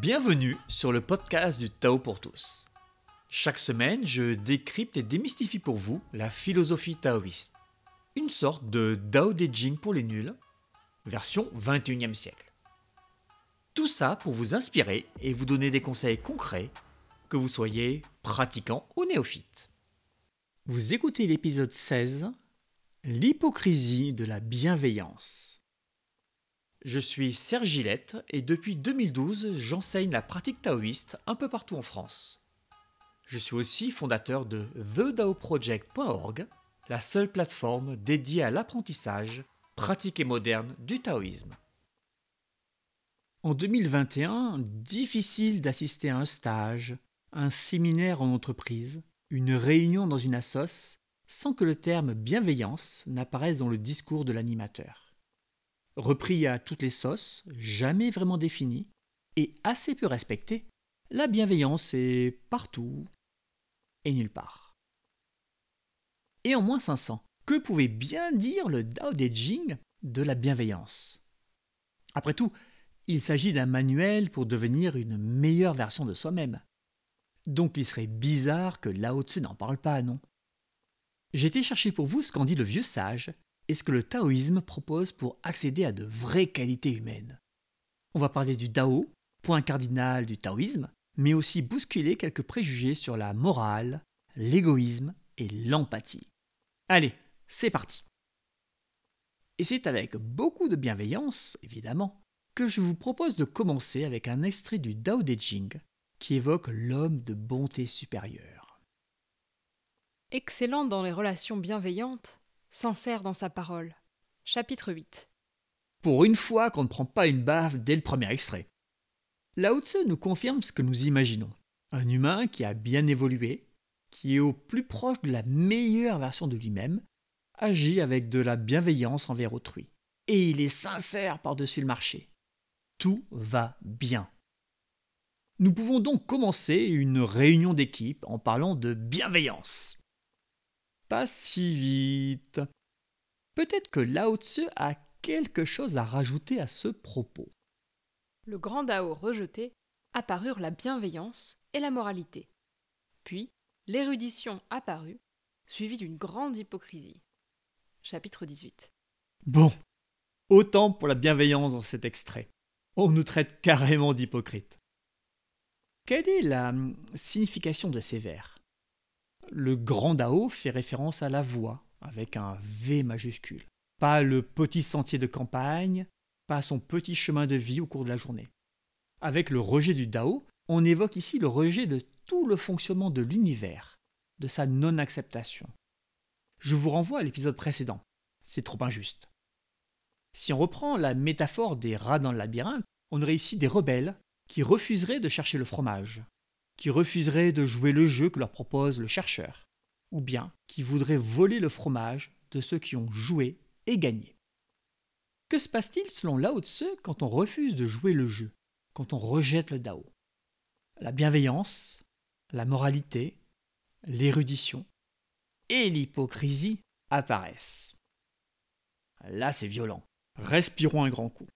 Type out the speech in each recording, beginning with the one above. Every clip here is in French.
Bienvenue sur le podcast du Tao pour tous. Chaque semaine, je décrypte et démystifie pour vous la philosophie taoïste. Une sorte de Dao De Jing pour les nuls, version 21e siècle. Tout ça pour vous inspirer et vous donner des conseils concrets, que vous soyez pratiquant ou néophyte. Vous écoutez l'épisode 16, L'hypocrisie de la bienveillance. Je suis Serge Gillette et depuis 2012, j'enseigne la pratique taoïste un peu partout en France. Je suis aussi fondateur de TheDaoProject.org, la seule plateforme dédiée à l'apprentissage pratique et moderne du taoïsme. En 2021, difficile d'assister à un stage, un séminaire en entreprise, une réunion dans une assoce, sans que le terme bienveillance n'apparaisse dans le discours de l'animateur repris à toutes les sauces, jamais vraiment défini, et assez peu respecté, la bienveillance est partout et nulle part. Et en moins 500, que pouvait bien dire le Dao De Jing de la bienveillance? Après tout, il s'agit d'un manuel pour devenir une meilleure version de soi-même. Donc il serait bizarre que Lao Tzu n'en parle pas, non? Été chercher pour vous ce qu'en dit le vieux sage et ce que le taoïsme propose pour accéder à de vraies qualités humaines. On va parler du Dao, point cardinal du taoïsme, mais aussi bousculer quelques préjugés sur la morale, l'égoïsme et l'empathie. Allez, c'est parti. Et c'est avec beaucoup de bienveillance, évidemment, que je vous propose de commencer avec un extrait du Dao De Jing qui évoque l'homme de bonté supérieure. Excellent dans les relations bienveillantes, sincère dans sa parole. Chapitre 8 Pour une fois qu'on ne prend pas une baffe dès le premier extrait. Lao Tzu nous confirme ce que nous imaginons. Un humain qui a bien évolué, qui est au plus proche de la meilleure version de lui-même, agit avec de la bienveillance envers autrui. Et il est sincère par-dessus le marché. Tout va bien. Nous pouvons donc commencer une réunion d'équipe en parlant de bienveillance pas si vite. Peut-être que Lao Tzu a quelque chose à rajouter à ce propos. Le grand Dao rejeté apparurent la bienveillance et la moralité. Puis l'érudition apparut, suivie d'une grande hypocrisie. Chapitre 18. Bon, autant pour la bienveillance dans cet extrait. On nous traite carrément d'hypocrite. Quelle est la signification de ces vers? Le grand Dao fait référence à la voie, avec un V majuscule. Pas le petit sentier de campagne, pas son petit chemin de vie au cours de la journée. Avec le rejet du Dao, on évoque ici le rejet de tout le fonctionnement de l'univers, de sa non-acceptation. Je vous renvoie à l'épisode précédent. C'est trop injuste. Si on reprend la métaphore des rats dans le labyrinthe, on aurait ici des rebelles qui refuseraient de chercher le fromage, qui refuseraient de jouer le jeu que leur propose le chercheur, ou bien qui voudraient voler le fromage de ceux qui ont joué et gagné. Que se passe-t-il selon Lao Tse quand on refuse de jouer le jeu, quand on rejette le Dao? La bienveillance, la moralité, l'érudition et l'hypocrisie apparaissent. Là, c'est violent. Respirons un grand coup.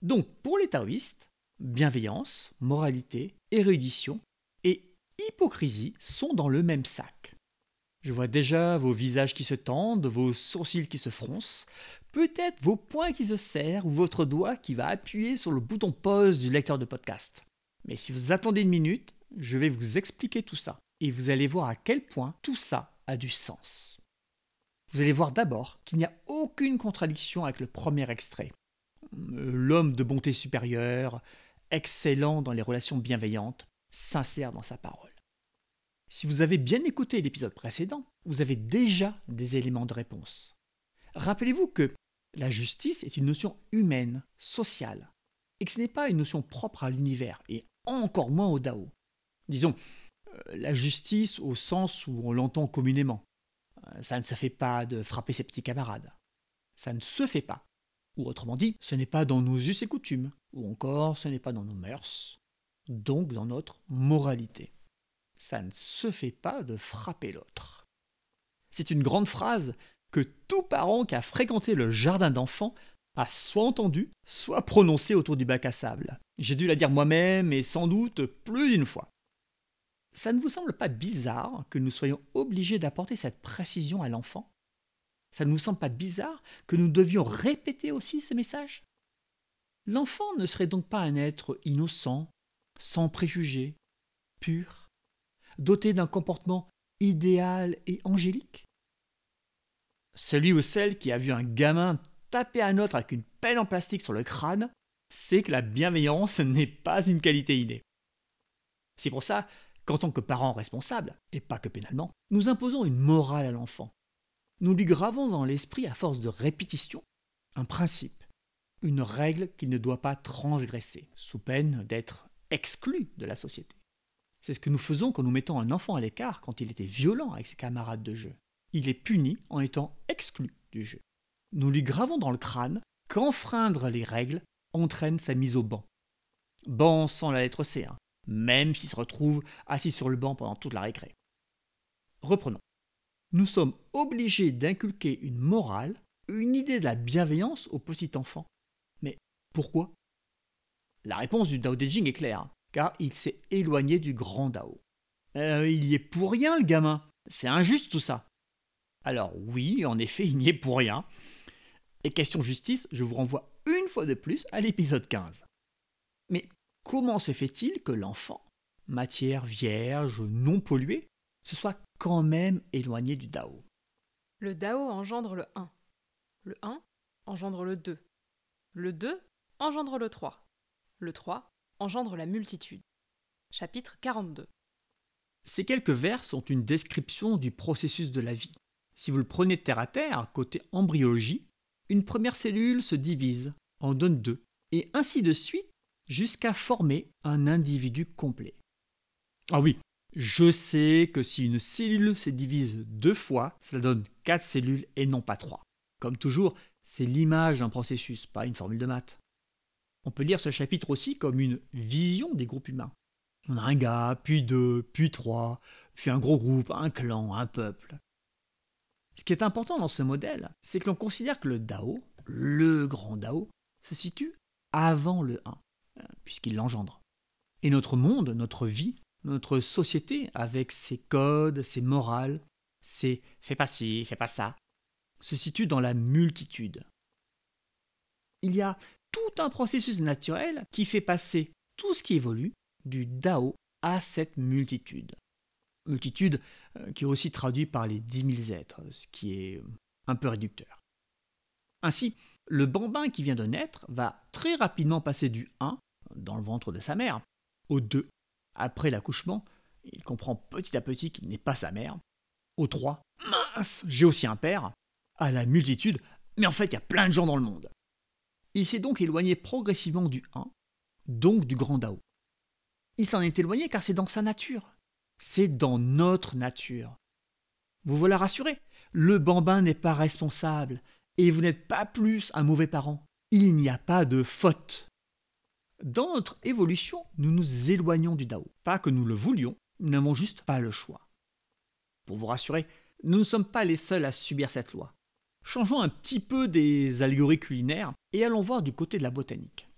Donc, pour les taoïstes, bienveillance, moralité, érudition et hypocrisie sont dans le même sac. Je vois déjà vos visages qui se tendent, vos sourcils qui se froncent, peut-être vos poings qui se serrent ou votre doigt qui va appuyer sur le bouton pause du lecteur de podcast. Mais si vous attendez une minute, je vais vous expliquer tout ça et vous allez voir à quel point tout ça a du sens. Vous allez voir d'abord qu'il n'y a aucune contradiction avec le premier extrait. L'homme de bonté supérieure, excellent dans les relations bienveillantes, sincère dans sa parole. Si vous avez bien écouté l'épisode précédent, vous avez déjà des éléments de réponse. Rappelez-vous que la justice est une notion humaine, sociale, et que ce n'est pas une notion propre à l'univers, et encore moins au Dao. Disons, euh, la justice au sens où on l'entend communément. Euh, ça ne se fait pas de frapper ses petits camarades. Ça ne se fait pas. Ou autrement dit, ce n'est pas dans nos us et coutumes, ou encore ce n'est pas dans nos mœurs, donc dans notre moralité. Ça ne se fait pas de frapper l'autre. C'est une grande phrase que tout parent qui a fréquenté le jardin d'enfants a soit entendu, soit prononcé autour du bac à sable. J'ai dû la dire moi-même et sans doute plus d'une fois. Ça ne vous semble pas bizarre que nous soyons obligés d'apporter cette précision à l'enfant? Ça ne vous semble pas bizarre que nous devions répéter aussi ce message? L'enfant ne serait donc pas un être innocent, sans préjugés, pur, doté d'un comportement idéal et angélique? Celui ou celle qui a vu un gamin taper un autre avec une pelle en plastique sur le crâne sait que la bienveillance n'est pas une qualité innée. C'est pour ça qu'en tant que parents responsables, et pas que pénalement, nous imposons une morale à l'enfant. Nous lui gravons dans l'esprit, à force de répétition, un principe, une règle qu'il ne doit pas transgresser, sous peine d'être exclu de la société. C'est ce que nous faisons quand nous mettons un enfant à l'écart quand il était violent avec ses camarades de jeu. Il est puni en étant exclu du jeu. Nous lui gravons dans le crâne qu'enfreindre les règles entraîne sa mise au banc. Banc sans la lettre C, hein, même s'il se retrouve assis sur le banc pendant toute la récré. Reprenons. Nous sommes obligés d'inculquer une morale, une idée de la bienveillance au petit enfant. Pourquoi? La réponse du Dao De Jing est claire car il s'est éloigné du grand Dao. Euh, il y est pour rien, le gamin. C'est injuste tout ça. Alors oui, en effet, il n'y est pour rien. Et question justice, je vous renvoie une fois de plus à l'épisode 15. Mais comment se fait-il que l'enfant, matière vierge, non polluée, se soit quand même éloigné du Dao? Le Dao engendre le 1. Le 1 engendre le 2. Le 2 engendre le 3. Le 3 engendre la multitude. Chapitre 42. Ces quelques vers sont une description du processus de la vie. Si vous le prenez terre à terre, côté embryologie, une première cellule se divise, en donne deux, et ainsi de suite jusqu'à former un individu complet. Ah oui, je sais que si une cellule se divise deux fois, cela donne quatre cellules et non pas trois. Comme toujours, c'est l'image d'un processus, pas une formule de maths. On peut lire ce chapitre aussi comme une vision des groupes humains. On a un gars, puis deux, puis trois, puis un gros groupe, un clan, un peuple. Ce qui est important dans ce modèle, c'est que l'on considère que le Dao, le grand Dao, se situe avant le 1, euh, puisqu'il l'engendre. Et notre monde, notre vie, notre société, avec ses codes, ses morales, ses fais pas ci, fais pas ça, se situe dans la multitude. Il y a tout un processus naturel qui fait passer tout ce qui évolue du Dao à cette multitude. Multitude euh, qui est aussi traduit par les dix mille êtres, ce qui est euh, un peu réducteur. Ainsi, le bambin qui vient de naître va très rapidement passer du 1, dans le ventre de sa mère, au 2. Après l'accouchement, il comprend petit à petit qu'il n'est pas sa mère. Au 3, mince, j'ai aussi un père. À la multitude, mais en fait, il y a plein de gens dans le monde. Il s'est donc éloigné progressivement du 1, donc du grand Dao. Il s'en est éloigné car c'est dans sa nature. C'est dans notre nature. Vous voilà rassuré, le bambin n'est pas responsable, et vous n'êtes pas plus un mauvais parent. Il n'y a pas de faute. Dans notre évolution, nous nous éloignons du Dao. Pas que nous le voulions, nous n'avons juste pas le choix. Pour vous rassurer, nous ne sommes pas les seuls à subir cette loi. Changeons un petit peu des allégories culinaires et allons voir du côté de la botanique.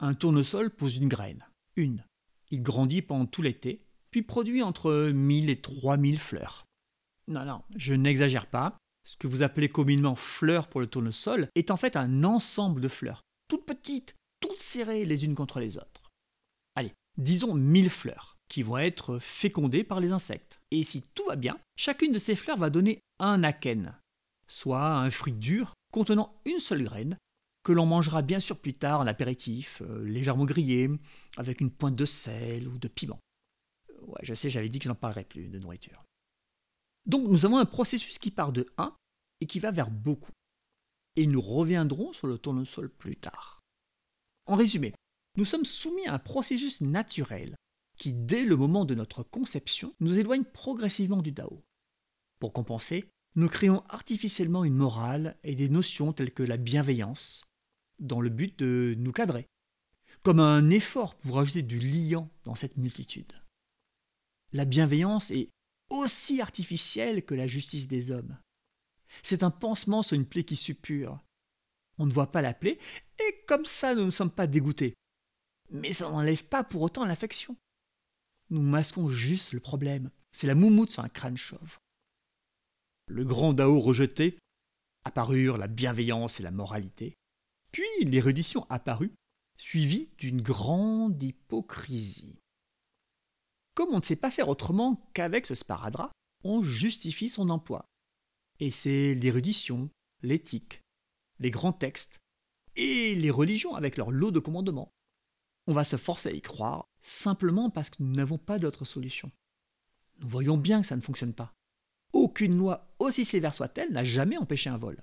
Un tournesol pose une graine, une. Il grandit pendant tout l'été, puis produit entre 1000 et 3000 fleurs. Non, non, je n'exagère pas. Ce que vous appelez communément fleurs pour le tournesol est en fait un ensemble de fleurs, toutes petites, toutes serrées les unes contre les autres. Allez, disons 1000 fleurs, qui vont être fécondées par les insectes. Et si tout va bien, chacune de ces fleurs va donner un akène, soit un fruit dur contenant une seule graine, que l'on mangera bien sûr plus tard en apéritif, euh, légèrement grillé, avec une pointe de sel ou de piment. Euh, ouais, je sais, j'avais dit que je n'en parlerai plus de nourriture. Donc nous avons un processus qui part de 1 et qui va vers beaucoup. Et nous reviendrons sur le tournesol plus tard. En résumé, nous sommes soumis à un processus naturel qui, dès le moment de notre conception, nous éloigne progressivement du Dao. Pour compenser, nous créons artificiellement une morale et des notions telles que la bienveillance, dans le but de nous cadrer, comme un effort pour ajouter du liant dans cette multitude. La bienveillance est aussi artificielle que la justice des hommes. C'est un pansement sur une plaie qui suppure. On ne voit pas la plaie, et comme ça nous ne sommes pas dégoûtés. Mais ça n'enlève pas pour autant l'infection. Nous masquons juste le problème. C'est la moumoute sur un crâne chauve. Le grand Dao rejeté apparurent la bienveillance et la moralité. Puis l'érudition apparut, suivie d'une grande hypocrisie. Comme on ne sait pas faire autrement qu'avec ce sparadrap, on justifie son emploi. Et c'est l'érudition, l'éthique, les grands textes et les religions avec leur lot de commandements. On va se forcer à y croire simplement parce que nous n'avons pas d'autre solution. Nous voyons bien que ça ne fonctionne pas. Aucune loi, aussi sévère soit-elle, n'a jamais empêché un vol.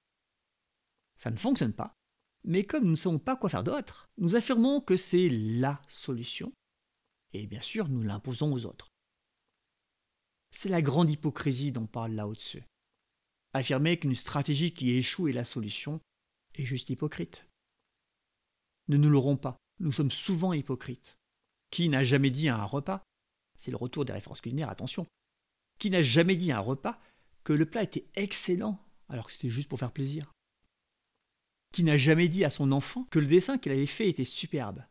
Ça ne fonctionne pas, mais comme nous ne savons pas quoi faire d'autre, nous affirmons que c'est LA solution, et bien sûr nous l'imposons aux autres. C'est la grande hypocrisie dont parle Lao Tzu. Affirmer qu'une stratégie qui échoue est la solution est juste hypocrite. Ne nous l'aurons pas, nous sommes souvent hypocrites. Qui n'a jamais dit à un repas C'est le retour des références culinaires, attention. Qui n'a jamais dit à un repas que le plat était excellent alors que c'était juste pour faire plaisir? Qui n'a jamais dit à son enfant que le dessin qu'il avait fait était superbe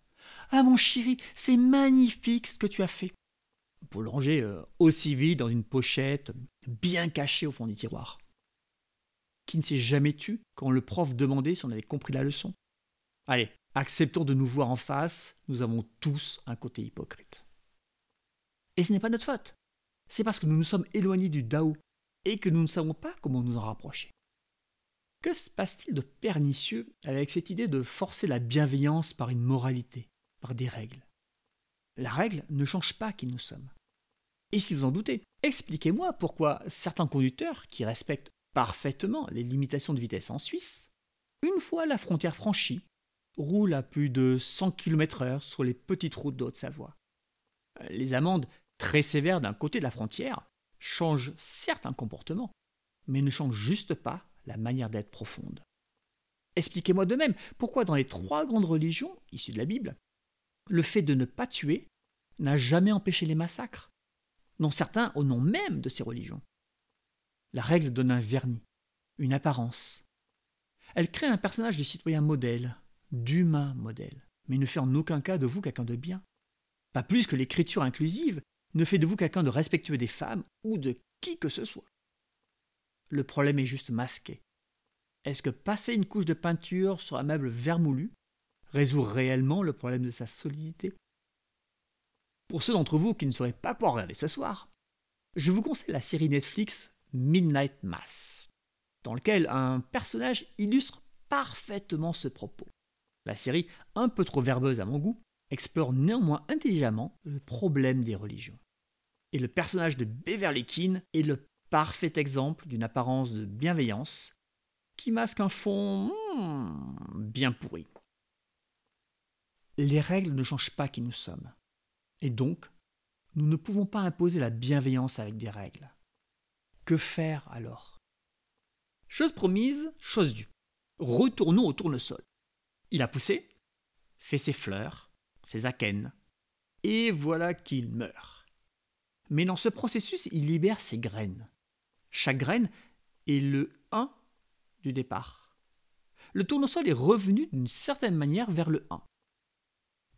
Ah mon chéri, c'est magnifique ce que tu as fait Pour ranger euh, aussi vite dans une pochette, bien cachée au fond du tiroir. Qui ne s'est jamais tu quand le prof demandait si on avait compris la leçon Allez, acceptons de nous voir en face, nous avons tous un côté hypocrite. Et ce n'est pas notre faute. C'est parce que nous nous sommes éloignés du Dao et que nous ne savons pas comment nous en rapprocher. Que se passe-t-il de pernicieux avec cette idée de forcer la bienveillance par une moralité, par des règles? La règle ne change pas qui nous sommes. Et si vous en doutez, expliquez-moi pourquoi certains conducteurs qui respectent parfaitement les limitations de vitesse en Suisse, une fois la frontière franchie, roule à plus de 100 km/h sur les petites routes de Haute-Savoie. Les amendes très sévères d'un côté de la frontière changent certes un comportement, mais ne changent juste pas manière d'être profonde. Expliquez-moi de même pourquoi dans les trois grandes religions issues de la Bible, le fait de ne pas tuer n'a jamais empêché les massacres, non certains au nom même de ces religions. La règle donne un vernis, une apparence. Elle crée un personnage de citoyen modèle, d'humain modèle, mais ne fait en aucun cas de vous quelqu'un de bien. Pas plus que l'écriture inclusive ne fait de vous quelqu'un de respectueux des femmes ou de qui que ce soit. Le problème est juste masqué. Est-ce que passer une couche de peinture sur un meuble vermoulu résout réellement le problème de sa solidité? Pour ceux d'entre vous qui ne sauraient pas quoi regarder ce soir, je vous conseille la série Netflix Midnight Mass, dans lequel un personnage illustre parfaitement ce propos. La série, un peu trop verbeuse à mon goût, explore néanmoins intelligemment le problème des religions. Et le personnage de Beverly Keane est le parfait exemple d'une apparence de bienveillance qui masque un fond hmm, bien pourri. Les règles ne changent pas qui nous sommes. Et donc, nous ne pouvons pas imposer la bienveillance avec des règles. Que faire alors? Chose promise, chose due. Retournons au tournesol. Il a poussé, fait ses fleurs, ses akènes, et voilà qu'il meurt. Mais dans ce processus, il libère ses graines. Chaque graine est le 1 du départ. Le tournesol est revenu d'une certaine manière vers le 1.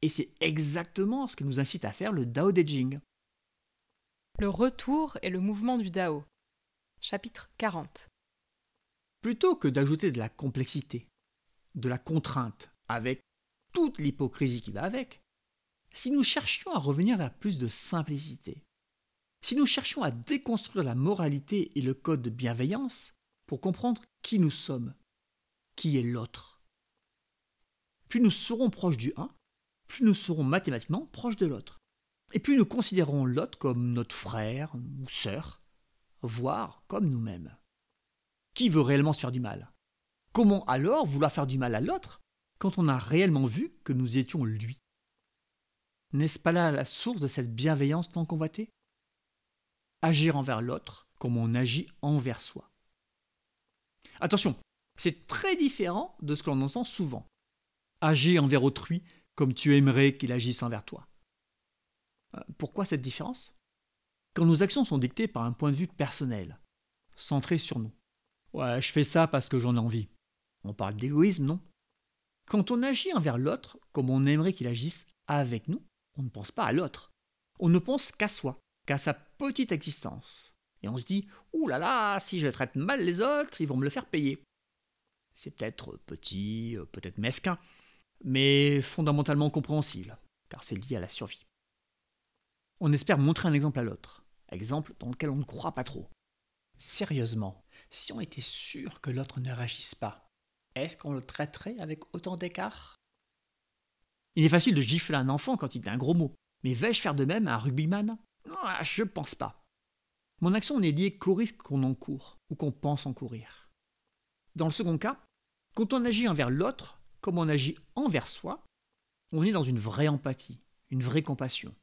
Et c'est exactement ce que nous incite à faire le Dao De Jing. Le retour et le mouvement du Dao. Chapitre 40. Plutôt que d'ajouter de la complexité, de la contrainte, avec toute l'hypocrisie qui va avec, si nous cherchions à revenir vers plus de simplicité, si nous cherchions à déconstruire la moralité et le code de bienveillance pour comprendre qui nous sommes, qui est l'autre, plus nous serons proches du un, plus nous serons mathématiquement proches de l'autre. Et plus nous considérons l'autre comme notre frère ou sœur, voire comme nous-mêmes. Qui veut réellement se faire du mal? Comment alors vouloir faire du mal à l'autre quand on a réellement vu que nous étions lui? N'est-ce pas là la source de cette bienveillance tant convoitée? Agir envers l'autre comme on agit envers soi. Attention, c'est très différent de ce que l'on entend souvent. Agir envers autrui comme tu aimerais qu'il agisse envers toi. Euh, pourquoi cette différence? Quand nos actions sont dictées par un point de vue personnel, centré sur nous. Ouais, je fais ça parce que j'en ai envie. On parle d'égoïsme, non? Quand on agit envers l'autre comme on aimerait qu'il agisse avec nous, on ne pense pas à l'autre. On ne pense qu'à soi, qu'à sa petite existence. Et on se dit Ouh là là, si je traite mal les autres, ils vont me le faire payer. C'est peut-être petit, peut-être mesquin, mais fondamentalement compréhensible, car c'est lié à la survie. On espère montrer un exemple à l'autre, exemple dans lequel on ne croit pas trop. Sérieusement, si on était sûr que l'autre ne réagisse pas, est-ce qu'on le traiterait avec autant d'écart? Il est facile de gifler un enfant quand il dit un gros mot, mais vais-je faire de même à un rugbyman? Ah, Je pense pas. Mon action n'est liée qu'au risque qu'on encourt ou qu'on pense encourir. Dans le second cas, quand on agit envers l'autre comme on agit envers soi, on est dans une vraie empathie, une vraie compassion.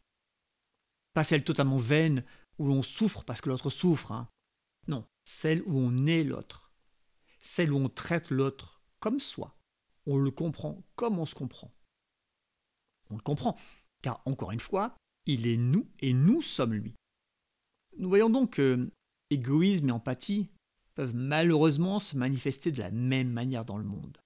Pas celle totalement vaine où l'on souffre parce que l'autre souffre. Hein. Non, celle où on est l'autre. Celle où on traite l'autre comme soi. On le comprend comme on se comprend. On le comprend, car encore une fois, il est nous et nous sommes lui. Nous voyons donc que égoïsme et empathie peuvent malheureusement se manifester de la même manière dans le monde.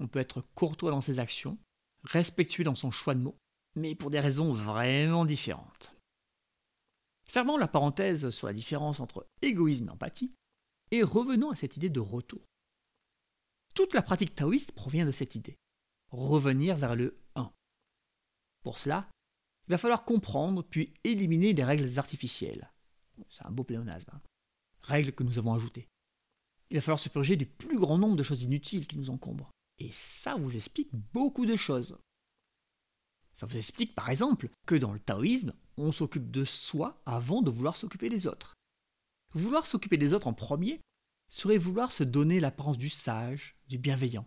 On peut être courtois dans ses actions, respectueux dans son choix de mots, mais pour des raisons vraiment différentes. Fermons la parenthèse sur la différence entre égoïsme et empathie, et revenons à cette idée de retour. Toute la pratique taoïste provient de cette idée, revenir vers le 1. Pour cela, il va falloir comprendre puis éliminer les règles artificielles. C'est un beau pléonasme. Hein. Règles que nous avons ajoutées. Il va falloir se purger du plus grand nombre de choses inutiles qui nous encombrent. Et ça vous explique beaucoup de choses. Ça vous explique par exemple que dans le taoïsme, on s'occupe de soi avant de vouloir s'occuper des autres. Vouloir s'occuper des autres en premier serait vouloir se donner l'apparence du sage, du bienveillant.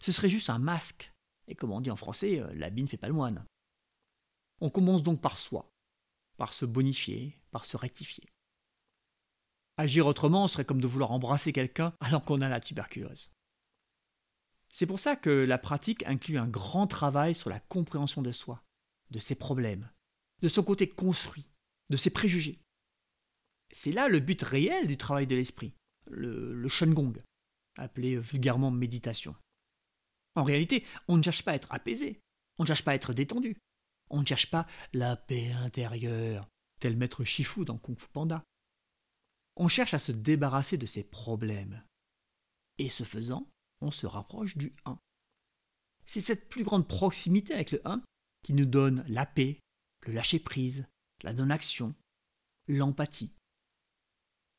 Ce serait juste un masque, et comme on dit en français, euh, l'habit ne fait pas le moine. On commence donc par soi, par se bonifier, par se rectifier. Agir autrement serait comme de vouloir embrasser quelqu'un alors qu'on a la tuberculose. C'est pour ça que la pratique inclut un grand travail sur la compréhension de soi, de ses problèmes, de son côté construit, de ses préjugés. C'est là le but réel du travail de l'esprit, le, le Shengong, appelé vulgairement méditation. En réalité, on ne cherche pas à être apaisé, on ne cherche pas à être détendu, on ne cherche pas la paix intérieure, tel maître Shifu dans Kung Fu Panda. On cherche à se débarrasser de ses problèmes. Et ce faisant, on se rapproche du 1. C'est cette plus grande proximité avec le 1 qui nous donne la paix, le lâcher-prise, la non-action, l'empathie.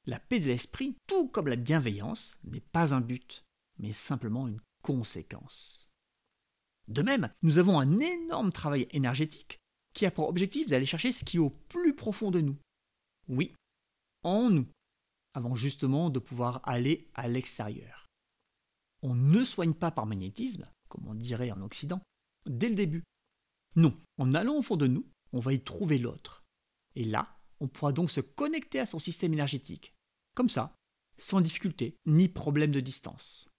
La paix de l'esprit, tout comme la bienveillance, n'est pas un but, mais simplement une conséquence. De même, nous avons un énorme travail énergétique qui a pour objectif d'aller chercher ce qui est au plus profond de nous. Oui, en nous, avant justement de pouvoir aller à l'extérieur. On ne soigne pas par magnétisme, comme on dirait en Occident, dès le début. Non, en allant au fond de nous, on va y trouver l'autre. Et là, on pourra donc se connecter à son système énergétique. Comme ça, sans difficulté, ni problème de distance.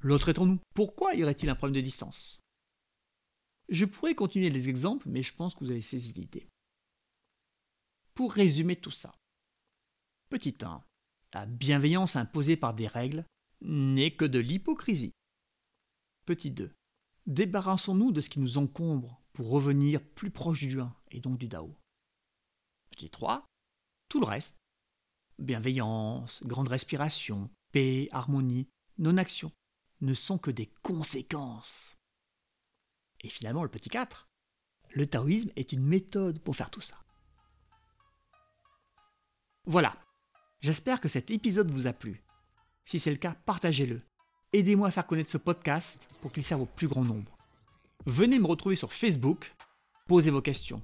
L'autre est en nous. Pourquoi y aurait-il un problème de distance? Je pourrais continuer les exemples, mais je pense que vous avez saisi l'idée. Pour résumer tout ça. Petit 1. La bienveillance imposée par des règles n'est que de l'hypocrisie. Petit 2. Débarrassons-nous de ce qui nous encombre pour revenir plus proche du 1 et donc du Dao. Petit 3. Tout le reste. Bienveillance, grande respiration, paix, harmonie, non-action ne sont que des conséquences. Et finalement, le petit 4. Le taoïsme est une méthode pour faire tout ça. Voilà. J'espère que cet épisode vous a plu. Si c'est le cas, partagez-le. Aidez-moi à faire connaître ce podcast pour qu'il serve au plus grand nombre. Venez me retrouver sur Facebook, posez vos questions.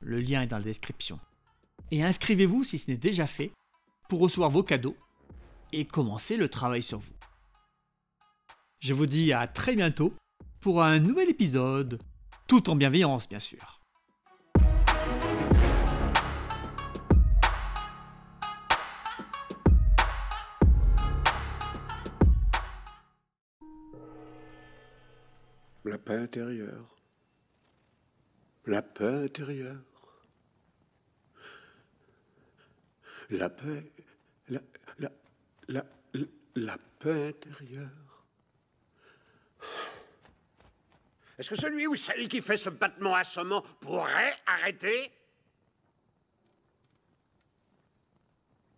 Le lien est dans la description. Et inscrivez-vous si ce n'est déjà fait pour recevoir vos cadeaux et commencer le travail sur vous. Je vous dis à très bientôt pour un nouvel épisode, tout en bienveillance bien sûr. La paix intérieure. La paix intérieure. La paix. La, la, la, la paix intérieure. Est-ce que celui ou celle qui fait ce battement assommant pourrait arrêter